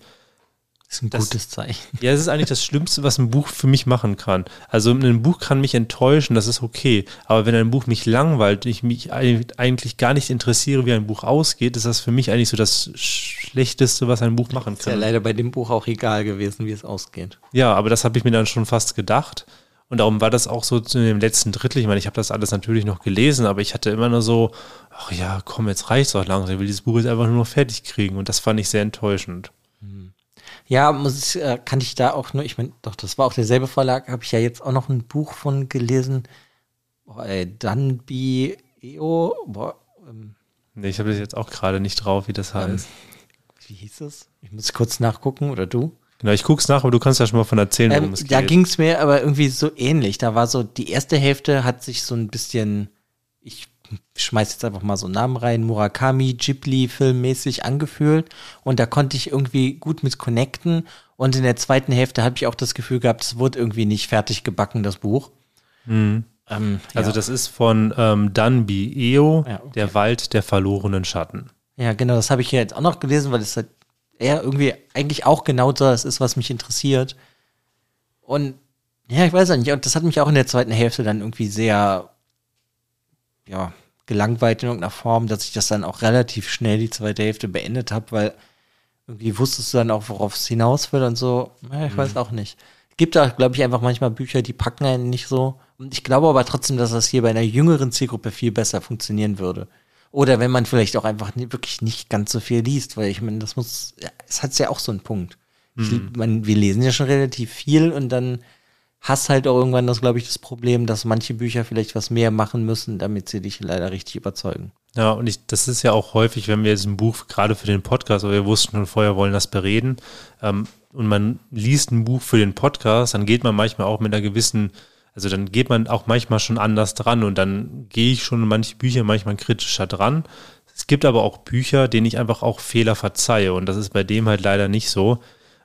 Das ist ein Das- gutes Zeichen. [LAUGHS] ja, es ist eigentlich das Schlimmste, was ein Buch für mich machen kann. Also ein Buch kann mich enttäuschen, das ist okay. Aber wenn ein Buch mich langweilt, ich mich ei- eigentlich gar nicht interessiere, wie ein Buch ausgeht, ist das für mich eigentlich so das Schlechteste, was ein Buch machen Ist ja kann. leider bei dem Buch auch egal gewesen, wie es ausgeht. Ja, aber das habe ich mir dann schon fast gedacht. Und darum war das auch so zu dem letzten Drittel. Ich meine, ich habe das alles natürlich noch gelesen, aber ich hatte immer nur so, ach ja, komm, jetzt reicht's doch langsam. Ich will dieses Buch jetzt einfach nur noch fertig kriegen. Und das fand ich sehr enttäuschend. Ja, muss ich, äh, kann ich da auch nur, ich meine, doch, das war auch derselbe Verlag, habe ich ja jetzt auch noch ein Buch von gelesen. Boah, ey, Dunby EO, boah, ähm, Nee, ich habe das jetzt auch gerade nicht drauf, wie das heißt. wie hieß es? Ich muss kurz nachgucken, oder du? Genau, ich guck's nach, aber du kannst ja schon mal von erzählen, worum Ähm, es geht. da ging es mir aber irgendwie so ähnlich. Da war so, die erste Hälfte hat sich so ein bisschen, ich schmeiß jetzt einfach mal so einen Namen rein, Murakami, Ghibli-filmmäßig angefühlt. Und da konnte ich irgendwie gut mit connecten. Und in der zweiten Hälfte habe ich auch das Gefühl gehabt, es wurde irgendwie nicht fertig gebacken, das Buch. Ähm, Also ja. das ist von ähm, Dunby Eo, Ja, okay. der Wald der verlorenen Schatten. Ja, genau, das habe ich ja jetzt auch noch gelesen, weil es halt eher irgendwie eigentlich auch genau das ist, was mich interessiert. Und ja, ich weiß auch nicht, und das hat mich auch in der zweiten Hälfte dann irgendwie sehr, ja, gelangweilt in irgendeiner Form, dass ich das dann auch relativ schnell die zweite Hälfte beendet habe, weil irgendwie wusstest du dann auch, worauf es hinaus will und so. Ja, ich weiß auch nicht. Gibt da, glaube ich, einfach manchmal Bücher, die packen einen nicht so. Und ich glaube aber trotzdem, dass das hier bei einer jüngeren Zielgruppe viel besser funktionieren würde. Oder wenn man vielleicht auch einfach nie, wirklich nicht ganz so viel liest, weil ich meine, das muss, ja, es hat ja auch so einen Punkt. Ich, man, wir lesen ja schon relativ viel und dann hast halt auch irgendwann das, glaube ich, das Problem, dass manche Bücher vielleicht was mehr machen müssen, damit sie dich leider richtig überzeugen. Ja, und ich, das ist ja auch häufig, wenn wir jetzt ein Buch, gerade für den Podcast, aber wir wussten schon vorher, wollen das bereden, ähm, und man liest ein Buch für den Podcast, dann geht man manchmal auch mit einer gewissen, also dann geht man auch manchmal schon anders dran und dann gehe ich schon manche Bücher manchmal kritischer dran. Es gibt aber auch Bücher, denen ich einfach auch Fehler verzeihe und das ist bei dem halt leider nicht so.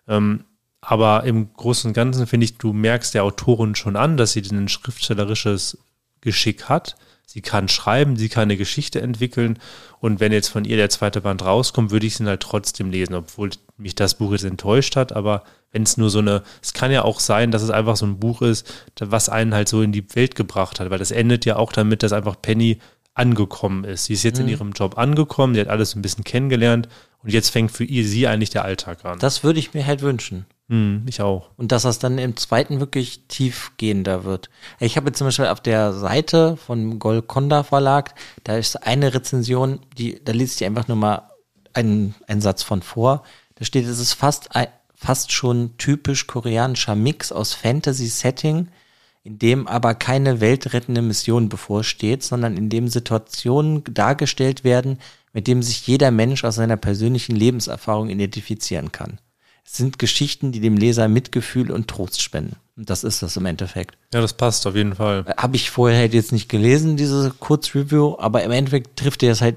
Ähm, aber im Großen und Ganzen finde ich, du merkst der Autorin schon an, dass sie ein schriftstellerisches Geschick hat. Sie kann schreiben, sie kann eine Geschichte entwickeln. Und wenn jetzt von ihr der zweite Band rauskommt, würde ich ihn halt trotzdem lesen, obwohl mich das Buch jetzt enttäuscht hat. Aber wenn es nur so eine, es kann ja auch sein, dass es einfach so ein Buch ist, was einen halt so in die Welt gebracht hat, weil das endet ja auch damit, dass einfach Penny angekommen ist. Sie ist jetzt in ihrem Job angekommen, sie hat alles ein bisschen kennengelernt und jetzt fängt für ihr sie eigentlich der Alltag an. Das würde ich mir halt wünschen. Hm, ich auch. Und dass das dann im zweiten wirklich tiefgehender wird. Ich habe jetzt zum Beispiel auf der Seite von Golconda Verlag, da ist eine Rezension, die, da liest ich einfach nur mal einen, einen Satz von vor. Da steht, es ist fast, fast schon typisch koreanischer Mix aus Fantasy-Setting, in dem aber keine weltrettende Mission bevorsteht, sondern in dem Situationen dargestellt werden, mit dem sich jeder Mensch aus seiner persönlichen Lebenserfahrung identifizieren kann. Sind Geschichten, die dem Leser Mitgefühl und Trost spenden. Und das ist das im Endeffekt. Ja, das passt auf jeden Fall. Habe ich vorher halt jetzt nicht gelesen, diese Kurzreview, aber im Endeffekt trifft er es halt,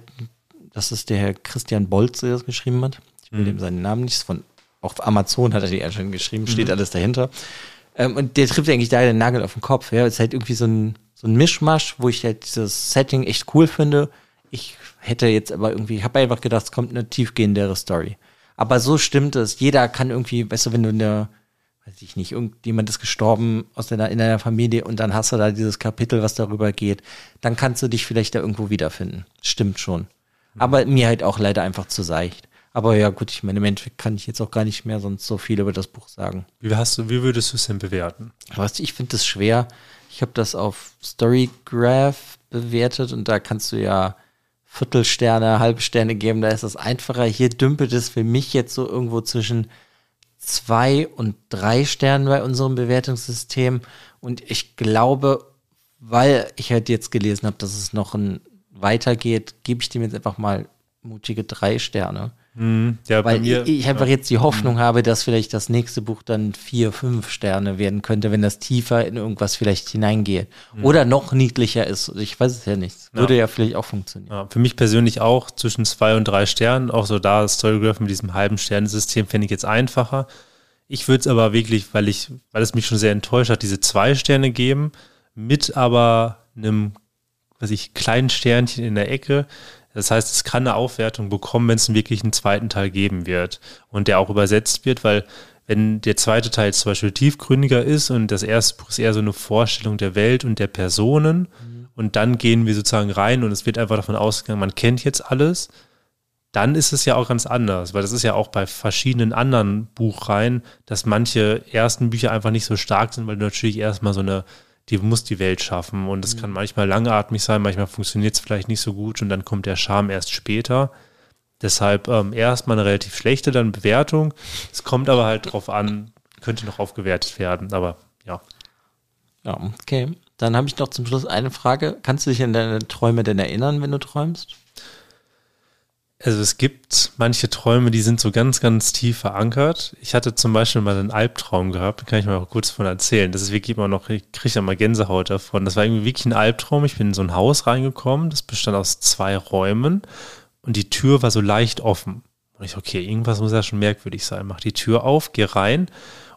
das ist der Herr Christian Bolz, der das geschrieben hat. Ich will dem seinen Namen nicht, von, auf Amazon hat er die schon geschrieben, steht alles dahinter. Ähm, und der trifft eigentlich da den Nagel auf den Kopf. Ja, es ist halt irgendwie so ein, so ein Mischmasch, wo ich halt dieses Setting echt cool finde. Ich hätte jetzt aber irgendwie, ich habe einfach gedacht, es kommt eine tiefgehendere Story. Aber so stimmt es. Jeder kann irgendwie, weißt du, wenn du in der, weiß ich nicht, irgendjemand ist gestorben aus deiner, in deiner Familie und dann hast du da dieses Kapitel, was darüber geht, dann kannst du dich vielleicht da irgendwo wiederfinden. Stimmt schon. Aber mir halt auch leider einfach zu seicht. Aber ja, gut, ich meine, im Endeffekt kann ich jetzt auch gar nicht mehr sonst so viel über das Buch sagen. Wie, hast du, wie würdest du es denn bewerten? Was ich finde das schwer. Ich habe das auf Storygraph bewertet und da kannst du ja Viertelsterne, Halbsterne geben. Da ist es einfacher. Hier dümpelt es für mich jetzt so irgendwo zwischen zwei und drei Sternen bei unserem Bewertungssystem. Und ich glaube, weil ich halt jetzt gelesen habe, dass es noch ein weitergeht, gebe ich dem jetzt einfach mal mutige drei Sterne. Mhm. Ja, Weil mir, ich, ich, einfach ja. jetzt die Hoffnung mhm. habe, dass vielleicht das nächste Buch dann vier, fünf Sterne werden könnte, wenn das tiefer in irgendwas vielleicht hineingeht. Mhm. Oder noch niedlicher ist. Ich weiß es ja nicht. Würde ja, ja vielleicht auch funktionieren. Für mich persönlich auch zwischen zwei und drei Sternen. Auch so da Storygraph mit diesem halben Sternensystem fände ich jetzt einfacher. Ich würde es aber wirklich, weil ich, weil es mich schon sehr enttäuscht hat, diese zwei Sterne geben, mit aber einem, was ich, kleinen Sternchen in der Ecke, das heißt, es kann eine Aufwertung bekommen, wenn es wirklich einen zweiten Teil geben wird und der auch übersetzt wird, weil wenn der zweite Teil zum Beispiel tiefgründiger ist und das erste Buch ist eher so eine Vorstellung der Welt und der Personen mhm. und dann gehen wir sozusagen rein und es wird einfach davon ausgegangen, man kennt jetzt alles, dann ist es ja auch ganz anders, weil das ist ja auch bei verschiedenen anderen Buchreihen, dass manche ersten Bücher einfach nicht so stark sind, weil du natürlich erstmal so eine die muss die Welt schaffen. Und es mhm. kann manchmal langatmig sein, manchmal funktioniert es vielleicht nicht so gut und dann kommt der Charme erst später. Deshalb ähm, erstmal eine relativ schlechte dann Bewertung. Es kommt aber halt drauf an, könnte noch aufgewertet werden, aber ja. Ja, okay. Dann habe ich noch zum Schluss eine Frage. Kannst du dich an deine Träume denn erinnern, wenn du träumst? Also es gibt manche Träume, die sind so ganz, ganz tief verankert. Ich hatte zum Beispiel mal einen Albtraum gehabt, kann ich mal auch kurz von erzählen. Das ist wirklich immer noch, ich kriege ja mal Gänsehaut davon. Das war irgendwie wirklich ein Albtraum. Ich bin in so ein Haus reingekommen, das bestand aus zwei Räumen und die Tür war so leicht offen. Und ich, okay, irgendwas muss ja schon merkwürdig sein. Mach die Tür auf, geh rein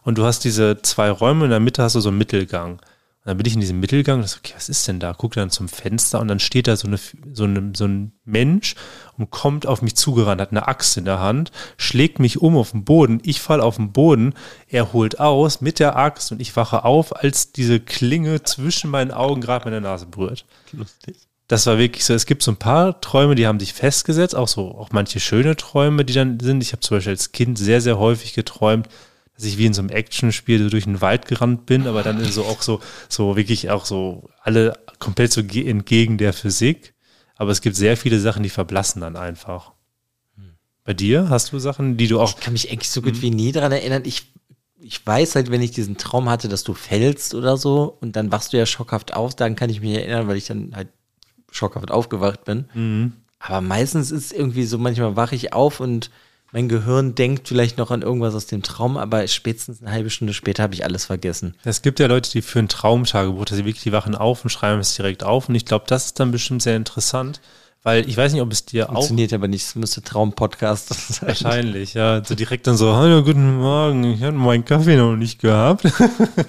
und du hast diese zwei Räume, in der Mitte hast du so einen Mittelgang. Und dann bin ich in diesem Mittelgang und so, okay, was ist denn da? Guck dann zum Fenster und dann steht da so, eine, so, eine, so ein Mensch und kommt auf mich zugerannt, hat eine Axt in der Hand, schlägt mich um auf den Boden, ich falle auf den Boden, er holt aus mit der Axt und ich wache auf, als diese Klinge zwischen meinen Augen gerade meine Nase berührt. Lustig. Das war wirklich so, es gibt so ein paar Träume, die haben sich festgesetzt, auch so, auch manche schöne Träume, die dann sind. Ich habe zum Beispiel als Kind sehr, sehr häufig geträumt, ich wie in so einem Actionspiel durch den Wald gerannt bin, aber dann so auch so, so wirklich auch so alle komplett so entgegen der Physik. Aber es gibt sehr viele Sachen, die verblassen dann einfach. Bei dir hast du Sachen, die du auch. Ich kann mich eigentlich so gut wie nie daran erinnern. Ich, ich weiß halt, wenn ich diesen Traum hatte, dass du fällst oder so und dann wachst du ja schockhaft auf, dann kann ich mich erinnern, weil ich dann halt schockhaft aufgewacht bin. Mhm. Aber meistens ist irgendwie so, manchmal wache ich auf und mein Gehirn denkt vielleicht noch an irgendwas aus dem Traum, aber spätestens eine halbe Stunde später habe ich alles vergessen. Es gibt ja Leute, die führen Traumtagebuch, dass sie wirklich die wachen auf und schreiben es direkt auf. Und ich glaube, das ist dann bestimmt sehr interessant, weil ich weiß nicht, ob es dir Funktioniert auch. Funktioniert aber nicht, es müsste Traumpodcast [LAUGHS] sein. Wahrscheinlich, ja. So direkt dann so, hallo, guten Morgen, ich habe meinen Kaffee noch nicht gehabt.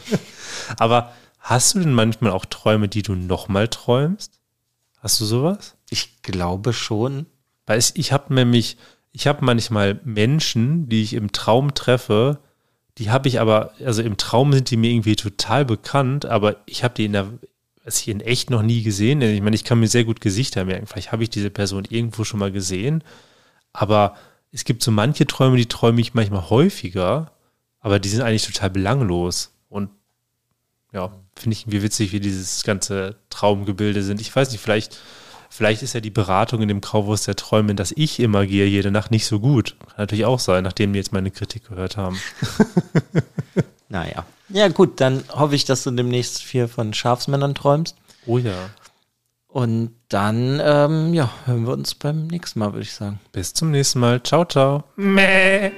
[LAUGHS] aber hast du denn manchmal auch Träume, die du nochmal träumst? Hast du sowas? Ich glaube schon. Weil ich habe nämlich ich habe manchmal Menschen, die ich im Traum treffe, die habe ich aber, also im Traum sind die mir irgendwie total bekannt, aber ich habe die in der, also ich in echt noch nie gesehen. Ich meine, ich kann mir sehr gut Gesichter merken. Vielleicht habe ich diese Person irgendwo schon mal gesehen. Aber es gibt so manche Träume, die träume ich manchmal häufiger, aber die sind eigentlich total belanglos. Und ja, finde ich irgendwie witzig, wie dieses ganze Traumgebilde sind. Ich weiß nicht, vielleicht Vielleicht ist ja die Beratung in dem Grauwurst der Träume, dass ich immer gehe jede Nacht nicht so gut. Kann natürlich auch sein, nachdem wir jetzt meine Kritik gehört haben. [LAUGHS] naja. Ja, gut, dann hoffe ich, dass du demnächst viel von Schafsmännern träumst. Oh ja. Und dann, ähm, ja, hören wir uns beim nächsten Mal, würde ich sagen. Bis zum nächsten Mal. Ciao, ciao. Mäh.